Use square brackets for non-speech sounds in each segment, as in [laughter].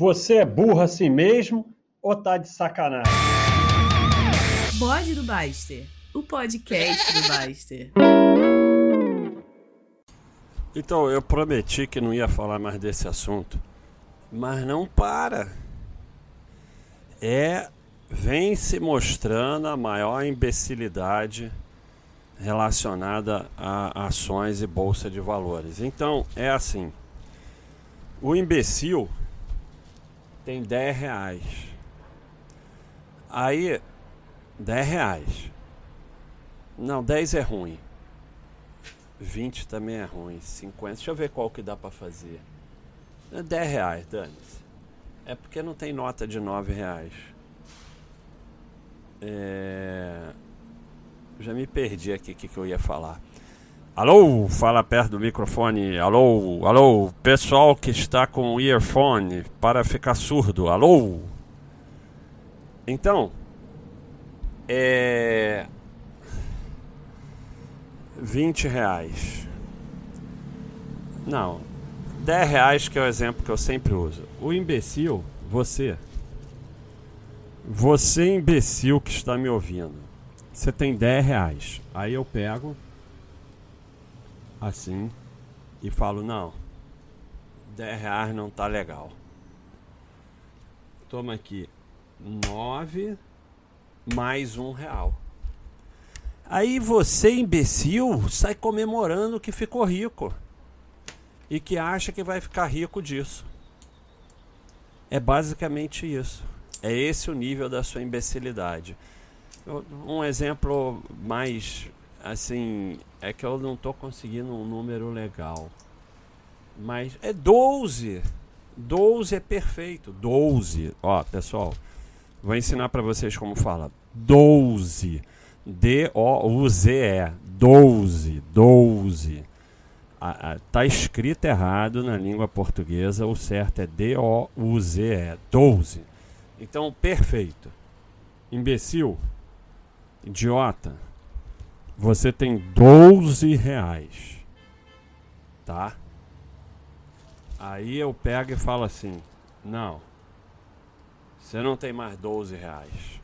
Você é burro assim mesmo ou tá de sacanagem? Bode do Baster, o podcast do Baster. Então, eu prometi que não ia falar mais desse assunto, mas não para. É, vem se mostrando a maior imbecilidade relacionada a ações e bolsa de valores. Então, é assim: o imbecil tem 10 reais. Aí, 10 reais. Não, 10 é ruim. 20 também é ruim. 50. Deixa eu ver qual que dá para fazer. 10 é reais, dane-se. É porque não tem nota de 9 reais. É... Já me perdi aqui o que, que eu ia falar. Alô, fala perto do microfone. Alô, alô, pessoal que está com o earphone para ficar surdo. Alô. Então, é 20 reais. Não, 10 reais que é o exemplo que eu sempre uso. O imbecil, você, você imbecil que está me ouvindo, você tem 10 reais. Aí eu pego assim e falo, não, 10 reais não tá legal. Toma aqui 9 mais um real. Aí você, imbecil, sai comemorando que ficou rico. E que acha que vai ficar rico disso. É basicamente isso. É esse o nível da sua imbecilidade. Um exemplo mais assim, é que eu não tô conseguindo um número legal. Mas é 12. 12 é perfeito. 12. Ó, pessoal, vou ensinar para vocês como fala. 12. D-O-U-Z-E. 12. 12. Ah, tá escrito errado na língua portuguesa, o certo é D-O-U-Z-E. 12. Então, perfeito. Imbecil. Idiota você tem 12 reais. Tá? Aí eu pego e falo assim: Não, você não tem mais 12 reais.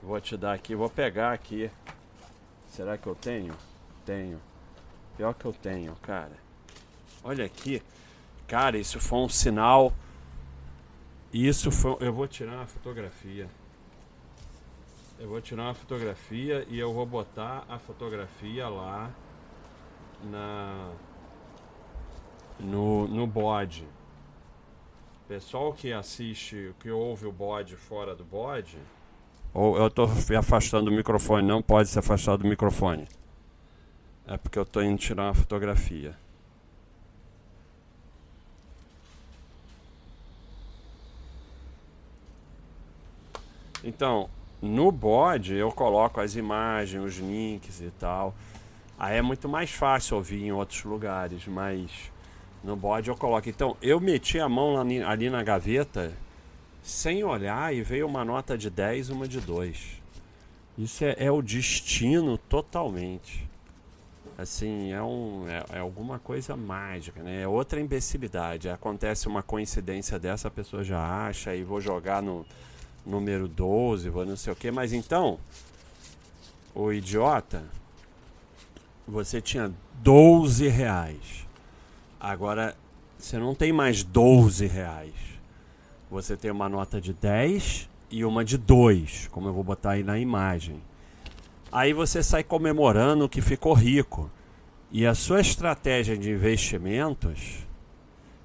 Vou te dar aqui, vou pegar aqui. Será que eu tenho? Tenho. Pior que eu tenho, cara. Olha aqui. Cara, isso foi um sinal. Isso foi. Eu vou tirar uma fotografia. Eu vou tirar uma fotografia e eu vou botar a fotografia lá na no, no bode. Pessoal que assiste, que ouve o bode fora do bode, ou eu estou afastando o microfone, não pode se afastar do microfone. É porque eu estou indo tirar uma fotografia. Então, no bode eu coloco as imagens, os links e tal. Aí é muito mais fácil ouvir em outros lugares, mas no bode eu coloco. Então eu meti a mão ali, ali na gaveta sem olhar e veio uma nota de 10 e uma de 2. Isso é, é, o destino totalmente. Assim, é, um, é, é, alguma coisa mágica, né? É outra imbecilidade. Acontece uma coincidência dessa, a pessoa já acha e vou jogar no, número 12, vou não sei o que, mas então, o idiota, você tinha 12 reais. Agora você não tem mais 12 reais. Você tem uma nota de 10 e uma de 2, como eu vou botar aí na imagem. Aí você sai comemorando que ficou rico. E a sua estratégia de investimentos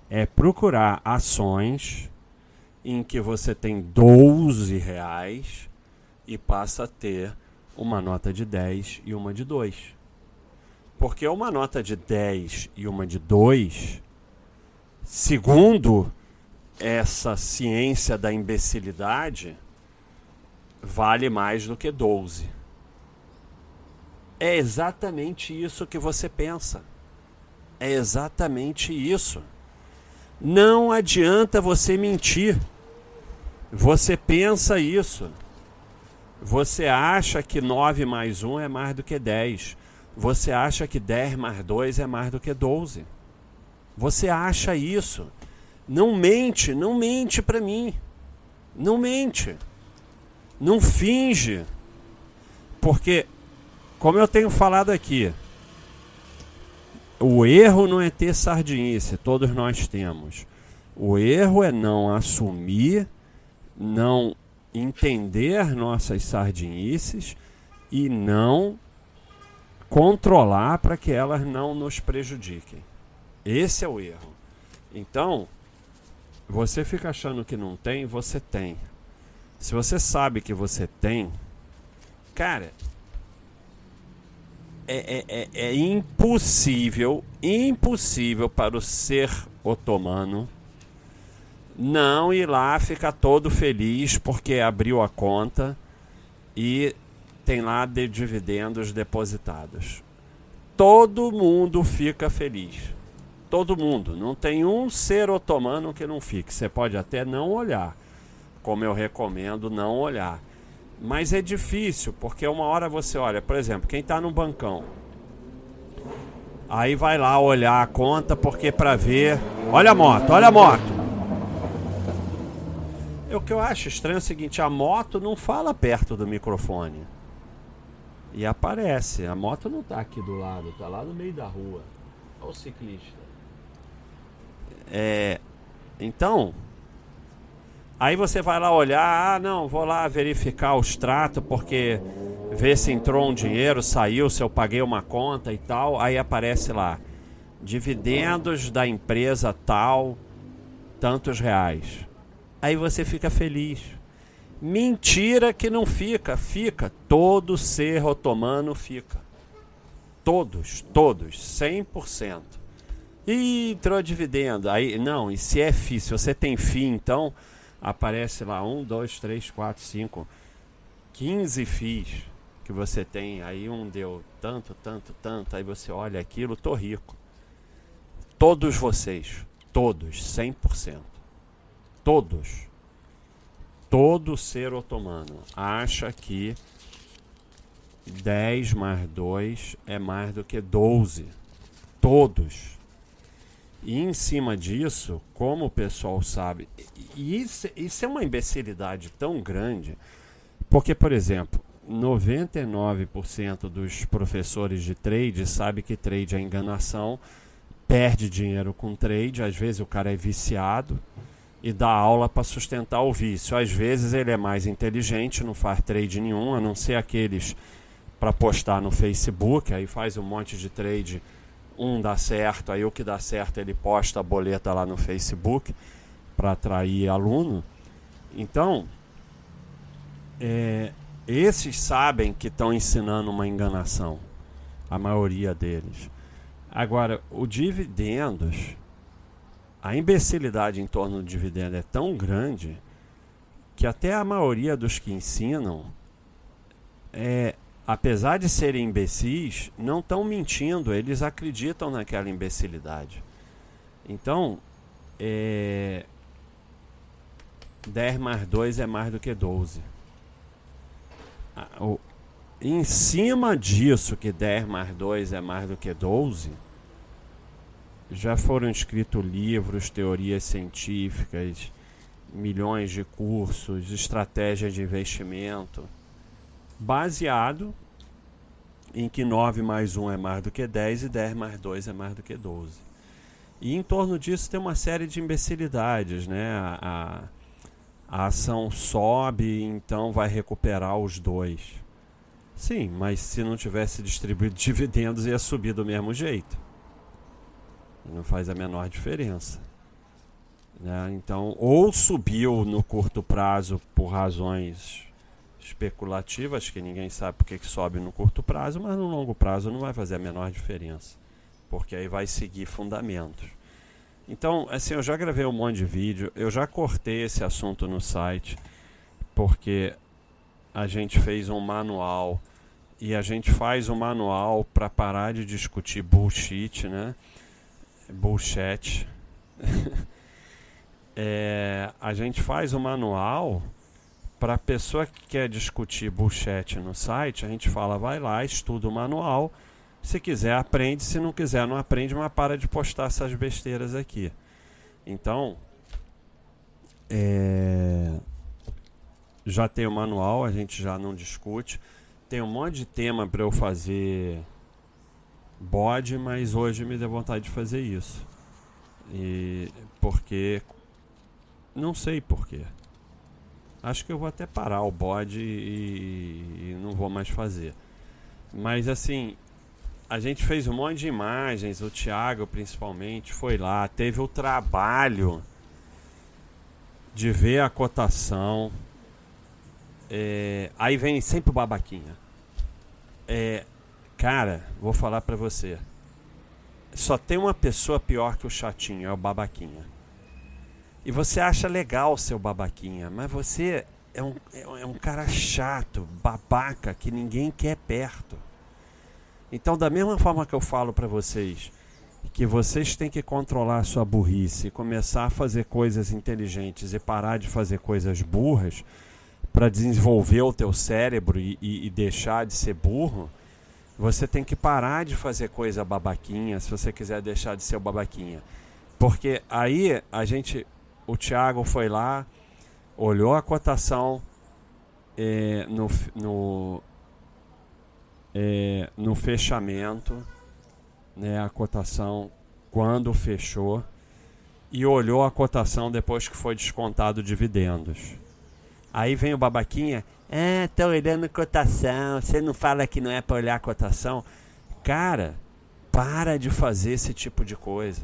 é procurar ações em que você tem 12 reais e passa a ter uma nota de 10 e uma de 2. Porque uma nota de 10 e uma de 2, segundo essa ciência da imbecilidade, vale mais do que 12. É exatamente isso que você pensa. É exatamente isso. Não adianta você mentir. Você pensa isso. Você acha que 9 mais 1 é mais do que 10. Você acha que 10 mais 2 é mais do que 12. Você acha isso. Não mente, não mente para mim. Não mente. Não finge. Porque, como eu tenho falado aqui, o erro não é ter sardinice, todos nós temos. O erro é não assumir, não entender nossas sardinices e não controlar para que elas não nos prejudiquem. Esse é o erro. Então, você fica achando que não tem, você tem. Se você sabe que você tem, cara, é, é, é, é impossível, impossível para o ser otomano não ir lá ficar todo feliz porque abriu a conta e tem lá de dividendos depositados. Todo mundo fica feliz. Todo mundo. Não tem um ser otomano que não fique. Você pode até não olhar, como eu recomendo não olhar. Mas é difícil, porque uma hora você olha, por exemplo, quem está no bancão. Aí vai lá olhar a conta, porque para ver. Olha a moto, olha a moto. O que eu acho estranho é o seguinte: a moto não fala perto do microfone. E aparece. A moto não está aqui do lado, está lá no meio da rua. Olha o ciclista. É, então, Aí você vai lá olhar, ah, não, vou lá verificar o extrato porque ver se entrou um dinheiro, saiu, se eu paguei uma conta e tal. Aí aparece lá, dividendos da empresa tal, tantos reais. Aí você fica feliz. Mentira que não fica, fica. Todo ser otomano fica. Todos, todos, 100%. E entrou dividendo. Aí, não, e se é FI, se você tem FI, então aparece lá um, dois, três, quatro, cinco, 15 FIIs que você tem. Aí um deu tanto, tanto, tanto. Aí você olha aquilo, tô rico. Todos vocês, todos, 100%. Todos. Todo ser otomano acha que 10 mais 2 é mais do que 12. Todos. E em cima disso, como o pessoal sabe, isso, isso é uma imbecilidade tão grande, porque, por exemplo, 99% dos professores de trade sabe que trade é enganação, perde dinheiro com trade, às vezes o cara é viciado e dá aula para sustentar o vício. Às vezes ele é mais inteligente, não faz trade nenhum, a não ser aqueles para postar no Facebook, aí faz um monte de trade um dá certo, aí o que dá certo ele posta a boleta lá no Facebook para atrair aluno. Então, é, esses sabem que estão ensinando uma enganação, a maioria deles. Agora, o dividendos, a imbecilidade em torno do dividendo é tão grande que até a maioria dos que ensinam é, apesar de serem imbecis, não estão mentindo, eles acreditam naquela imbecilidade. Então, é... 10 mais 2 é mais do que 12. O... Em cima disso, que 10 mais 2 é mais do que 12, já foram escritos livros, teorias científicas, milhões de cursos, estratégias de investimento baseado em que 9 mais 1 é mais do que 10 e 10 mais 2 é mais do que 12. E em torno disso tem uma série de imbecilidades, né? A, a, a ação sobe, então vai recuperar os dois. Sim, mas se não tivesse distribuído [laughs] dividendos ia subir do mesmo jeito. Não faz a menor diferença. Né? Então, ou subiu no curto prazo por razões especulativas que ninguém sabe porque que sobe no curto prazo, mas no longo prazo não vai fazer a menor diferença, porque aí vai seguir fundamentos. Então, assim, eu já gravei um monte de vídeo, eu já cortei esse assunto no site, porque a gente fez um manual e a gente faz um manual para parar de discutir bullshit, né? Bullshit. [laughs] é, a gente faz o um manual para a pessoa que quer discutir bullshit no site, a gente fala, vai lá, estuda o manual. Se quiser, aprende. Se não quiser, não aprende, mas para de postar essas besteiras aqui. Então, É, já tem o manual, a gente já não discute. Tem um monte de tema para eu fazer bode, mas hoje me deu vontade de fazer isso. E porque não sei porquê. Acho que eu vou até parar o bode e, e, não vou mais fazer. Mas assim, a gente fez um monte de imagens, o Thiago principalmente foi lá, teve o trabalho de ver a cotação. É, aí vem sempre o babaquinha. É, cara, vou falar pra você. Só tem uma pessoa pior que o chatinho, é o babaquinha. E você acha legal o seu babaquinha, mas você é um, é um cara chato, babaca, que ninguém quer perto. Então, da mesma forma que eu falo para vocês que vocês têm que controlar a sua burrice, começar a fazer coisas inteligentes e parar de fazer coisas burras para desenvolver o teu cérebro e, e, e, deixar de ser burro, você tem que parar de fazer coisa babaquinha se você quiser deixar de ser babaquinha. Porque aí a gente, o Thiago foi lá, olhou a cotação eh, no, no, eh, no fechamento né, a cotação quando fechou e olhou a cotação depois que foi descontado dividendos. Aí vem o babaquinha, é, tô olhando cotação, você não fala que não é para olhar cotação. Cara, para de fazer esse tipo de coisa.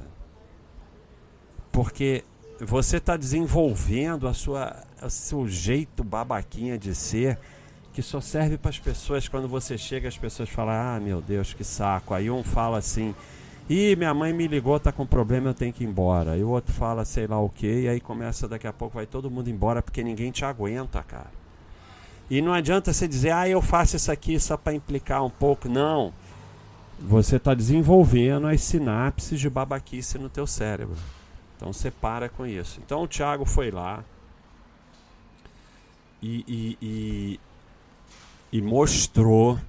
Porque você está desenvolvendo a sua, o seu jeito babaquinha de ser que só serve para as pessoas quando você chega, as pessoas falam: "Ah, meu Deus, que saco". Aí um fala assim: "Ih, minha mãe me ligou, tá com problema, eu tenho que ir embora". E o outro fala sei lá o quê, e aí começa daqui a pouco vai todo mundo embora porque ninguém te aguenta, cara. E não adianta você dizer: "Ah, eu faço isso aqui só para implicar um pouco". Não. Você está desenvolvendo as sinapses de babaquice no teu cérebro. Então você para com isso. Então o Thiago foi lá e, e, e e mostrou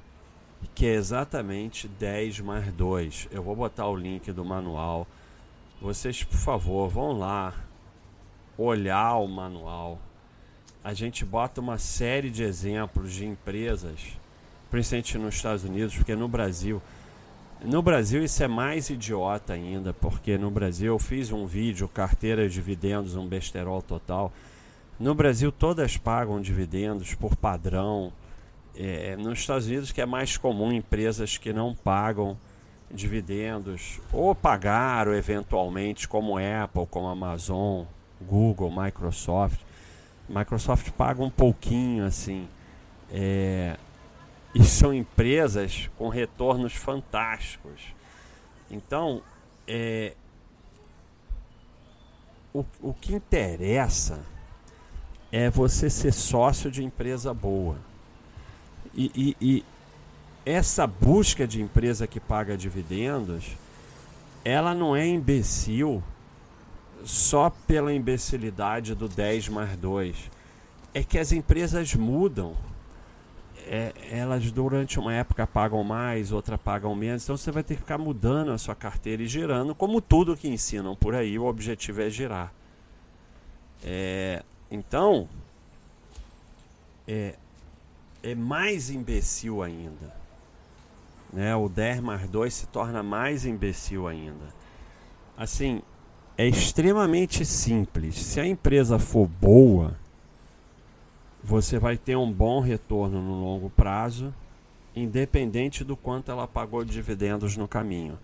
que é exatamente 10 mais 2. Eu vou botar o link do manual. Vocês, por favor, vão lá olhar o manual. A gente bota uma série de exemplos de empresas, principalmente nos Estados Unidos, porque no Brasil, no Brasil isso é mais idiota ainda, porque no Brasil eu fiz um vídeo, carteira de dividendos, um besterol total. No Brasil todas pagam dividendos por padrão é, nos Estados Unidos que é mais comum empresas que não pagam dividendos ou pagaram eventualmente como Apple, como Amazon, Google, Microsoft. Microsoft paga um pouquinho assim. É, e são empresas com retornos fantásticos. Então, é, o, o que interessa é você ser sócio de empresa boa. E, e, e essa busca de empresa que paga dividendos, ela não é imbecil só pela imbecilidade do 10 mais 2. É que as empresas mudam. É, elas durante uma época pagam mais, outra pagam menos. Então você vai ter que ficar mudando a sua carteira e girando, como tudo que ensinam por aí, o objetivo é girar. É, então, é, é mais imbecil ainda. Né? O 10 mais 2 se torna mais imbecil ainda. Assim, é extremamente simples. Se a empresa for boa, você vai ter um bom retorno no longo prazo, independente do quanto ela pagou de dividendos no caminho.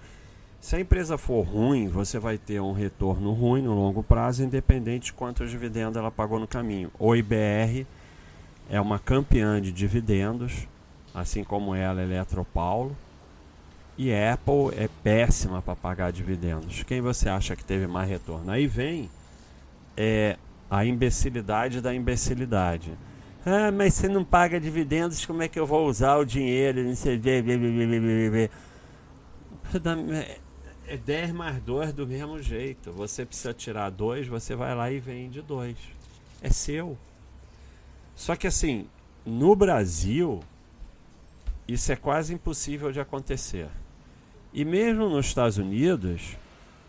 Se a empresa for ruim, você vai ter um retorno ruim no longo prazo, independente de quanto dividendos ela pagou no caminho. O IBR é uma campeã de dividendos, assim como ela, Eletropaulo. E Apple é péssima para pagar dividendos. Quem você acha que teve mais retorno? Aí vem é, a imbecilidade da imbecilidade. Ah, mas se não paga dividendos, como é que eu vou usar o dinheiro? Não sei, é 10 mais 2 do mesmo jeito. Você precisa tirar 2, você vai lá e vende 2. É seu. Só que assim, no Brasil, isso é quase impossível de acontecer. E mesmo nos Estados Unidos,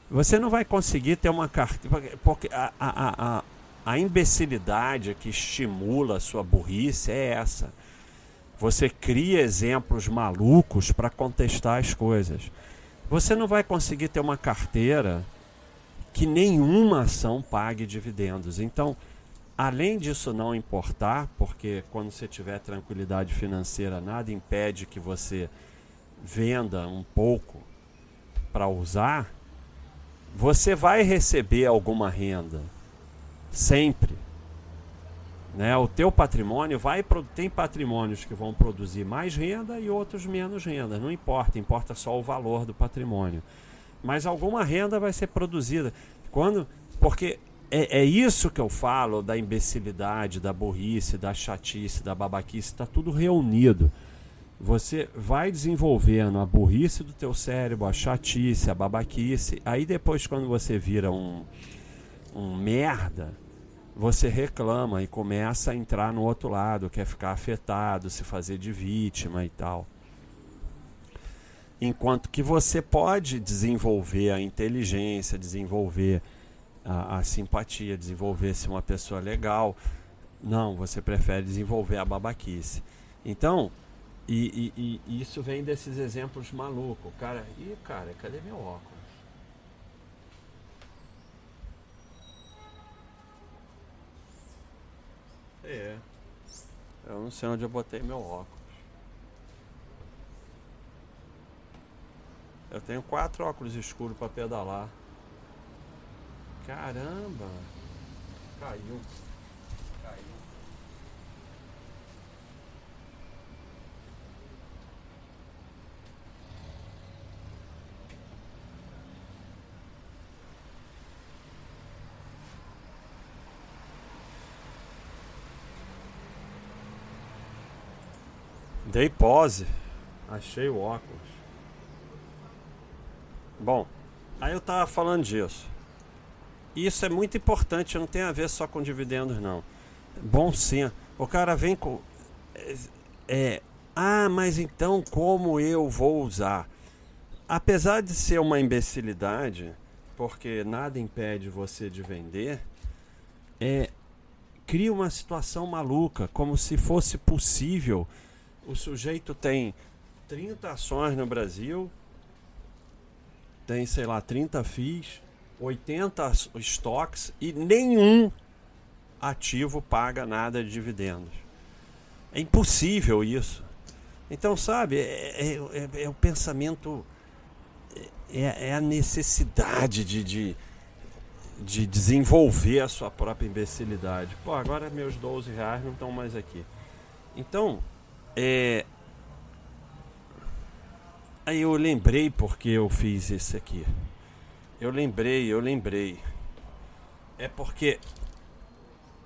você não vai conseguir ter uma carteira. Porque a, a, a, A imbecilidade que estimula a sua burrice é essa. Você cria exemplos malucos para contestar as coisas. Você não vai conseguir ter uma carteira que nenhuma ação pague dividendos. Então, além disso não importar, porque quando você tiver tranquilidade financeira, nada impede que você venda um pouco para usar, você vai receber alguma renda sempre. Né? O teu patrimônio vai tem patrimônios que vão produzir mais renda e outros menos renda, não importa, importa só o valor do patrimônio. Mas alguma renda vai ser produzida. Quando porque é, é isso que eu falo da imbecilidade, da burrice, da chatice, da babaquice, está tudo reunido. Você vai desenvolvendo a burrice do teu cérebro, a chatice, a babaquice. Aí depois quando você vira um, um merda, você reclama e começa a entrar no outro lado, quer ficar afetado, se fazer de vítima e tal. Enquanto que você pode desenvolver a inteligência, desenvolver a, a simpatia, desenvolver se uma pessoa legal. Não, você prefere desenvolver a babaquice. Então, e, e, e isso vem desses exemplos malucos. Cara, e cara, cadê meu óculos? É. Eu não sei onde eu botei meu óculos. Eu tenho quatro óculos escuros para pedalar. Caramba! Caiu. Dei pose. Achei o óculos. Bom, aí eu tava falando disso. Isso é muito importante, não tem a ver só com dividendos, não. Bom senso. O cara vem com. É, é, ah, mas então como eu vou usar? Apesar de ser uma imbecilidade, porque nada impede você de vender, é, cria uma situação maluca, como se fosse possível o sujeito tem 30 ações no Brasil, tem, sei lá, 30 FIIs, 80 estoques e nenhum ativo paga nada de dividendos. É impossível isso. Então, sabe, é, é, é, é o pensamento, é, é, a necessidade de, de, de desenvolver a sua própria imbecilidade. Pô, agora meus 12 reais não estão mais aqui. Então, é... Aí eu lembrei porque eu fiz esse aqui. Eu lembrei, eu lembrei. É porque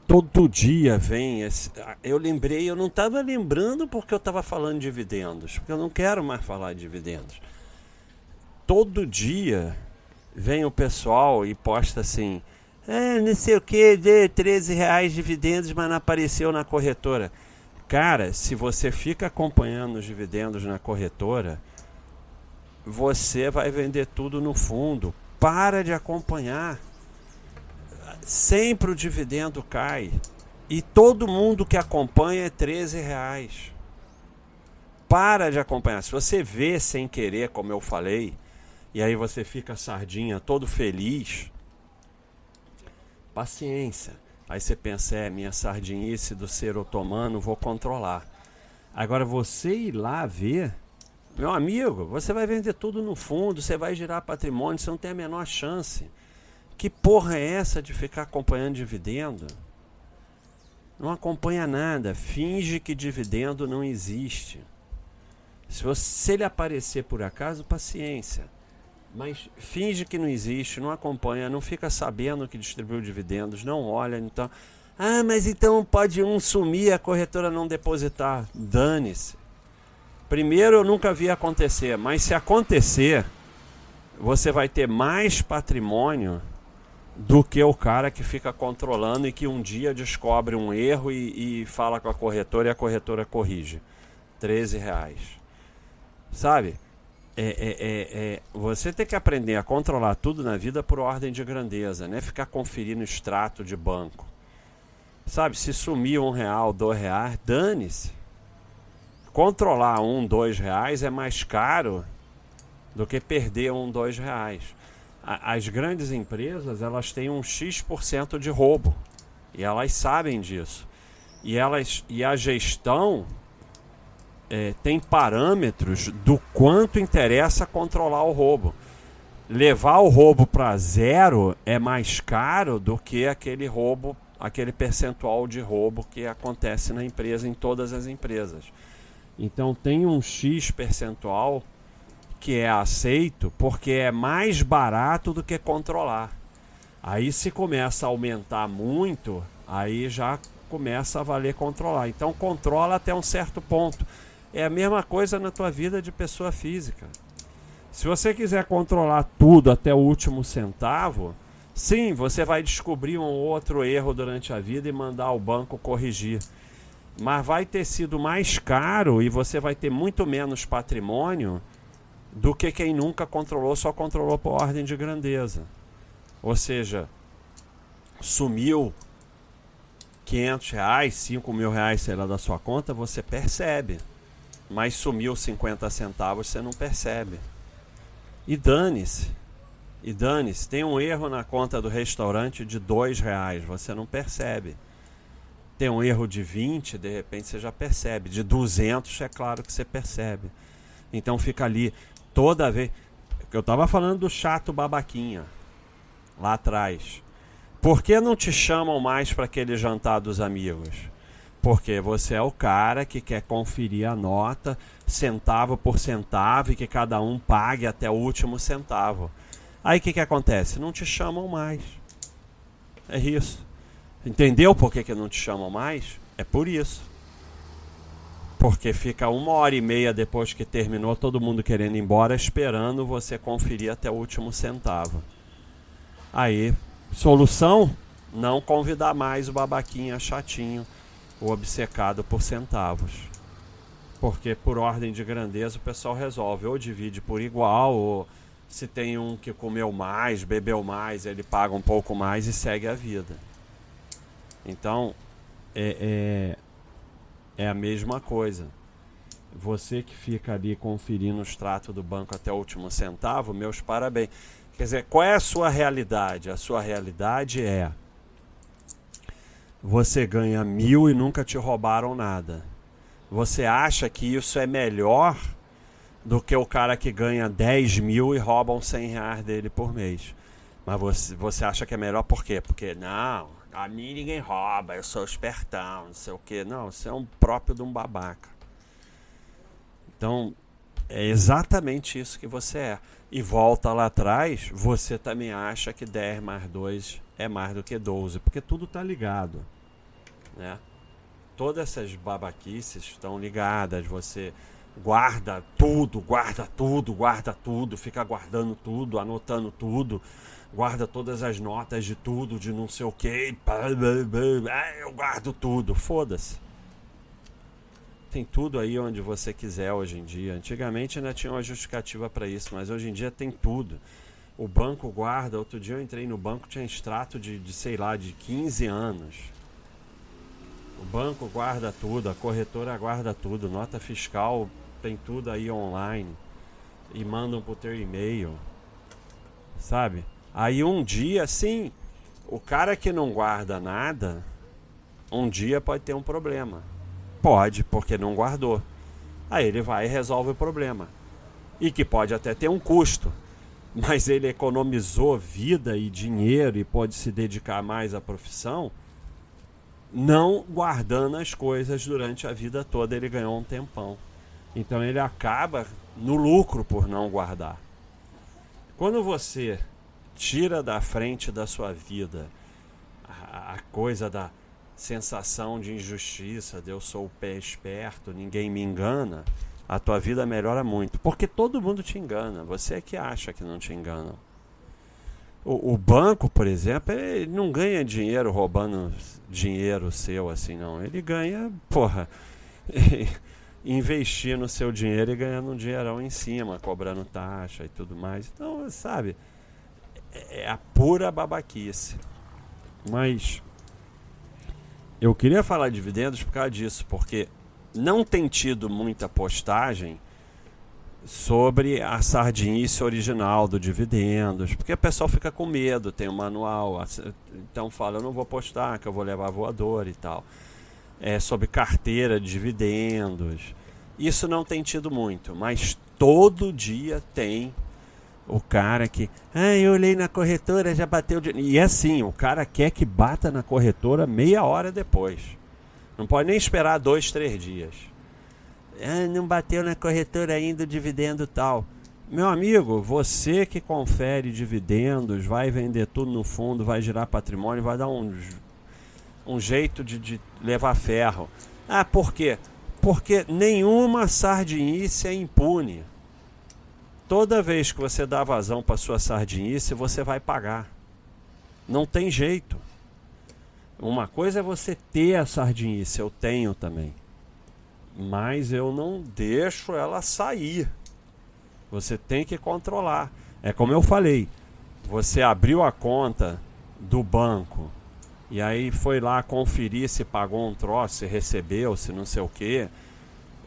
todo dia vem esse... Eu lembrei, eu não estava lembrando porque eu estava falando de dividendos, porque eu não quero mais falar de dividendos. Todo dia vem o pessoal e posta assim, é, não sei o que, de 13 reais de dividendos, mas não apareceu na corretora. Cara, se você fica acompanhando os dividendos na corretora, você vai vender tudo no fundo. Para de acompanhar. Sempre o dividendo cai. E todo mundo que acompanha é 13 reais. Para de acompanhar. Se você vê sem querer, como eu falei, e aí você fica sardinha todo feliz, paciência. Aí você pensa, é, minha sardinice do ser otomano, vou controlar. Agora você ir lá ver, meu amigo, você vai vender tudo no fundo, você vai girar patrimônio, você não tem a menor chance. Que porra é essa de ficar acompanhando dividendo? Não acompanha nada, finge que dividendo não existe. Se, você, se ele aparecer por acaso, paciência. Mas finge que não existe, não acompanha, não fica sabendo que distribuiu dividendos, não olha, então. Ah, mas então pode um sumir a corretora não depositar. Dane-se. Primeiro, eu nunca vi acontecer, mas se acontecer, você vai ter mais patrimônio do que o cara que fica controlando e que um dia descobre um erro e, e fala com a corretora e a corretora corrige. 13 reais. Sabe? É, é, é, é, você tem que aprender a controlar tudo na vida por ordem de grandeza, né? Ficar conferindo extrato de banco. Sabe, se sumir um real, dois reais, dane-se. Controlar um, dois reais é mais caro do que perder um, dois reais. As grandes empresas elas têm um x% de roubo e elas sabem disso. E elas e a gestão é, tem parâmetros do quanto interessa controlar o roubo. Levar o roubo para zero é mais caro do que aquele roubo, aquele percentual de roubo que acontece na empresa, em todas as empresas. Então tem um X percentual que é aceito porque é mais barato do que controlar. Aí se começa a aumentar muito, aí já começa a valer controlar. Então controla até um certo ponto. É a mesma coisa na tua vida de pessoa física. Se você quiser controlar tudo até o último centavo, sim, você vai descobrir um outro erro durante a vida e mandar o banco corrigir. Mas vai ter sido mais caro e você vai ter muito menos patrimônio do que quem nunca controlou, só controlou por ordem de grandeza. Ou seja, sumiu 500 reais, 5 mil reais, sei lá, da sua conta, você percebe mas sumiu 50 centavos, você não percebe. E dane-se. E dane-se. Tem um erro na conta do restaurante de dois reais, você não percebe. Tem um erro de 20, de repente você já percebe. De 200, é claro que você percebe. Então fica ali toda vez. Eu estava falando do chato babaquinha lá atrás. Por que não te chamam mais para aquele jantar dos amigos? Porque você é o cara que quer conferir a nota centavo por centavo e que cada um pague até o último centavo. Aí o que, que acontece? Não te chamam mais. É isso. Entendeu por que, que não te chamam mais? É por isso. Porque fica uma hora e meia depois que terminou, todo mundo querendo ir embora, esperando você conferir até o último centavo. Aí, solução? Não convidar mais o babaquinha chatinho o obcecado por centavos. Porque por ordem de grandeza o pessoal resolve ou divide por igual, ou se tem um que comeu mais, bebeu mais, ele paga um pouco mais e segue a vida. Então é, é, é a mesma coisa. Você que fica ali conferindo o extrato do banco até o último centavo, meus parabéns. Quer dizer, qual é a sua realidade? A sua realidade é você ganha mil e nunca te roubaram nada. Você acha que isso é melhor do que o cara que ganha 10 mil e roubam 100 reais dele por mês. Mas você, você acha que é melhor por quê? Porque, não, a mim ninguém rouba, eu sou espertão, não sei o quê. Não, você é um próprio de um babaca. Então, é exatamente isso que você é. E volta lá atrás, você também acha que 10 mais 2 é mais do que 12, porque tudo está ligado né? Todas essas babaquices estão ligadas, você guarda tudo, guarda tudo, guarda tudo, fica guardando tudo, anotando tudo, guarda todas as notas de tudo, de não sei o que, eu guardo tudo, foda-se. Tem tudo aí onde você quiser hoje em dia. Antigamente ainda tinha uma justificativa para isso, mas hoje em dia tem tudo. O banco guarda. Outro dia eu entrei no banco, tinha extrato de, de sei lá, de 15 anos o banco guarda tudo, a corretora guarda tudo, nota fiscal tem tudo aí online e mandam pro teu e-mail. Sabe? Aí um dia, sim, o cara que não guarda nada, um dia pode ter um problema. Pode, porque não guardou. Aí ele vai e resolve o problema. E que pode até ter um custo. Mas ele economizou vida e dinheiro e pode se dedicar mais à profissão não guardando as coisas durante a vida toda, ele ganhou um tempão. Então ele acaba no lucro por não guardar. Quando você tira da frente da sua vida a, a coisa da sensação de injustiça, de eu sou o pé esperto, ninguém me engana, a tua vida melhora muito. Porque todo mundo te engana, você é que acha que não te enganam. O, o, banco, por exemplo, ele não ganha dinheiro roubando dinheiro seu assim, não. Ele ganha, porra, [laughs] investir no seu dinheiro e ganhando um dinheirão em cima, cobrando taxa e tudo mais. Então, sabe, é, é a pura babaquice. Mas eu queria falar de dividendos por causa disso, porque não tem tido muita postagem sobre a sardinice original do dividendos, porque o pessoal fica com medo, tem um manual, então fala, eu não vou postar, que eu vou levar voador e tal. É sobre carteira de dividendos. Isso não tem tido muito, mas todo dia tem o cara que, ah, eu olhei na corretora, já bateu. De... E é assim, o cara quer que bata na corretora meia hora depois. Não pode nem esperar dois, três dias. Ah, não bateu na corretora ainda o dividendo tal. Meu amigo, você que confere dividendos, vai vender tudo no fundo, vai girar patrimônio, vai dar um, um jeito de, de levar ferro. Ah, por quê? Porque nenhuma sardinice é impune toda vez que você dá vazão para sua sardinice, você vai pagar. Não tem jeito. Uma coisa é você ter a sardinice, eu tenho também. Mas eu não deixo ela sair. Você tem que controlar. É como eu falei, você abriu a conta do banco e aí foi lá conferir se pagou um troço, se recebeu, se não sei o que,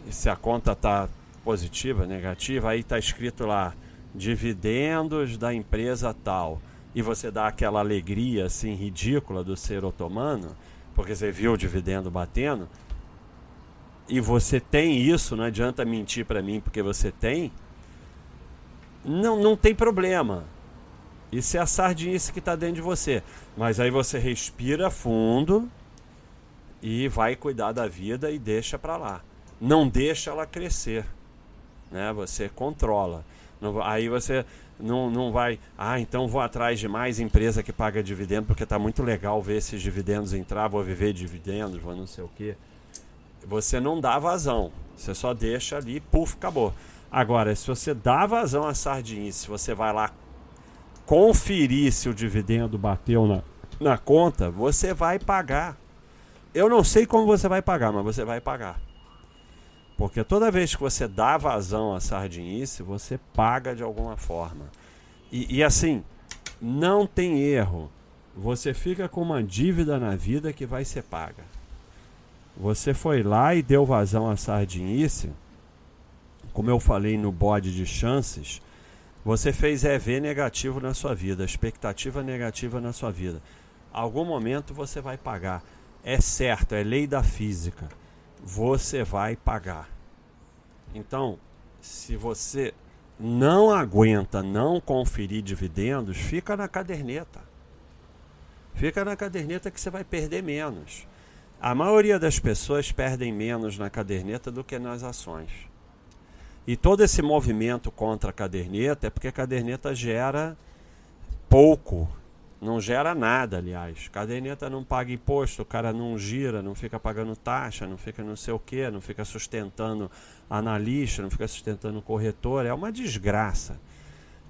se a conta tá positiva, negativa, aí está escrito lá dividendos da empresa tal. E você dá aquela alegria assim ridícula do ser otomano, porque você viu o dividendo batendo. E você tem isso, não adianta mentir para mim porque você tem. Não, não tem problema. Isso é a sardinice que está dentro de você. Mas aí você respira fundo e vai cuidar da vida e deixa para lá. Não deixa ela crescer né? Você controla. Não, aí você não, não vai, ah, então vou atrás de mais empresa que paga dividendo, porque está muito legal ver esses dividendos entrar, vou viver dividendos, vou não sei o quê. Você não dá vazão, você só deixa ali, puf, acabou. Agora, se você dá vazão à sardinha, se você vai lá conferir se o dividendo bateu na, na conta, você vai pagar. Eu não sei como você vai pagar, mas você vai pagar. Porque toda vez que você dá vazão à sardinice, você paga de alguma forma. E, e, assim, não tem erro. Você fica com uma dívida na vida que vai ser paga. Você foi lá e deu vazão à sardinice, como eu falei no bode de chances, você fez EV negativo na sua vida, expectativa negativa na sua vida. Algum momento você vai pagar. É certo, é lei da física você vai pagar. Então, se você não aguenta não conferir dividendos, fica na caderneta. Fica na caderneta que você vai perder menos. A maioria das pessoas perdem menos na caderneta do que nas ações. E todo esse movimento contra a caderneta é porque a caderneta gera pouco não gera nada, aliás. Caderneta não paga imposto, o cara não gira, não fica pagando taxa, não fica não sei o que, não fica sustentando analista, não fica sustentando corretor. É uma desgraça.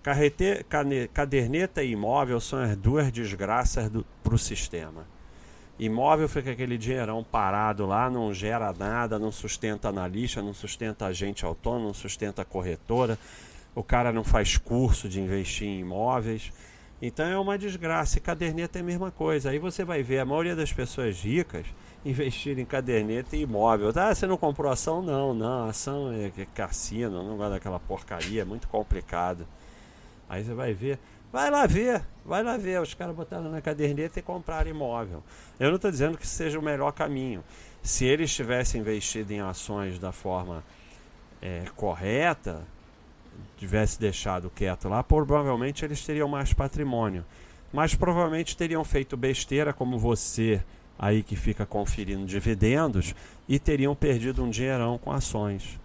Carrete, cane, caderneta e imóvel são as duas desgraças para o sistema. Imóvel fica aquele dinheirão parado lá, não gera nada, não sustenta analista, não sustenta agente autônomo, não sustenta corretora. O cara não faz curso de investir em imóveis então é uma desgraça. E caderneta é a mesma coisa. Aí você vai ver a maioria das pessoas ricas [laughs] investir em caderneta e imóvel. Ah, você não comprou ação? Não, não. Ação é, é cassino, não gosto daquela porcaria, é muito complicado. Aí você vai ver. Vai lá ver, vai lá ver. Os caras botaram na caderneta e compraram imóvel. Eu não estou dizendo que seja o melhor caminho. Se eles tivessem investido em ações da forma é, correta, tivesse deixado quieto lá, provavelmente eles teriam mais patrimônio. Mas provavelmente teriam feito besteira como você aí que fica conferindo dividendos e teriam perdido um dinheirão com ações.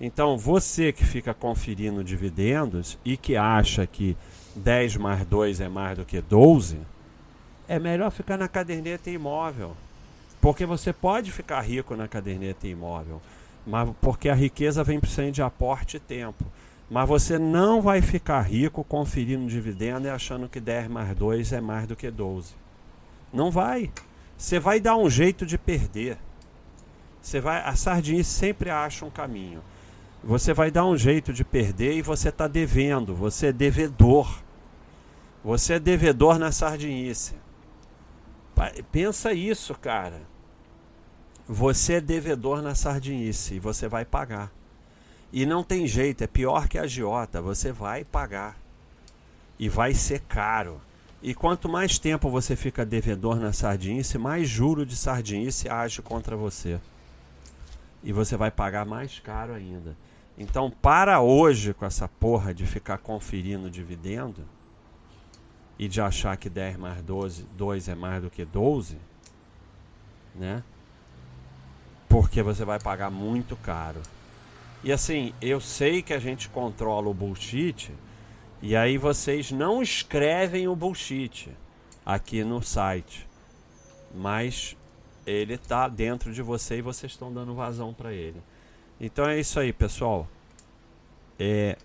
Então, você que fica conferindo dividendos e que acha que 10 mais 2 é mais do que 12, é melhor ficar na caderneta imóvel. Porque você pode ficar rico na caderneta imóvel, mas porque a riqueza vem precisando de aporte e tempo. Mas você não vai ficar rico conferindo dividendo e achando que 10 mais 2 é mais do que 12. Não vai. Você vai dar um jeito de perder. Você vai, a sardinha sempre acha um caminho. Você vai dar um jeito de perder e você está devendo. Você é devedor. Você é devedor na sardinice. Pensa isso, cara. você é devedor na sardinice e você vai pagar. E não tem jeito, é pior que a agiota, você vai pagar. E vai ser caro. E quanto mais tempo você fica devedor na sardinice, mais juro de sardinice age contra você. E você vai pagar mais caro ainda. Então, para hoje com essa porra de ficar conferindo dividendo e de achar que 10 mais 12, 2 é mais do que 12, né? Porque você vai pagar muito caro. E assim, eu sei que a gente controla o bullshit, e aí vocês não escrevem o bullshit aqui no site, mas ele tá dentro de você e vocês estão dando vazão para ele. Então é isso aí, pessoal. É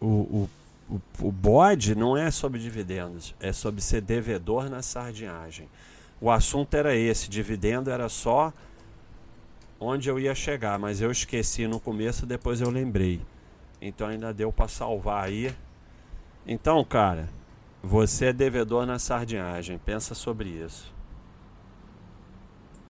o, o, o, o bode não é sobre dividendos, é sobre ser devedor na sardinhagem. O assunto era esse, dividendo era só onde eu ia chegar, mas eu esqueci no começo, depois eu lembrei. Então ainda deu para salvar aí. Então, cara, você é devedor na sardinhagem, pensa sobre isso.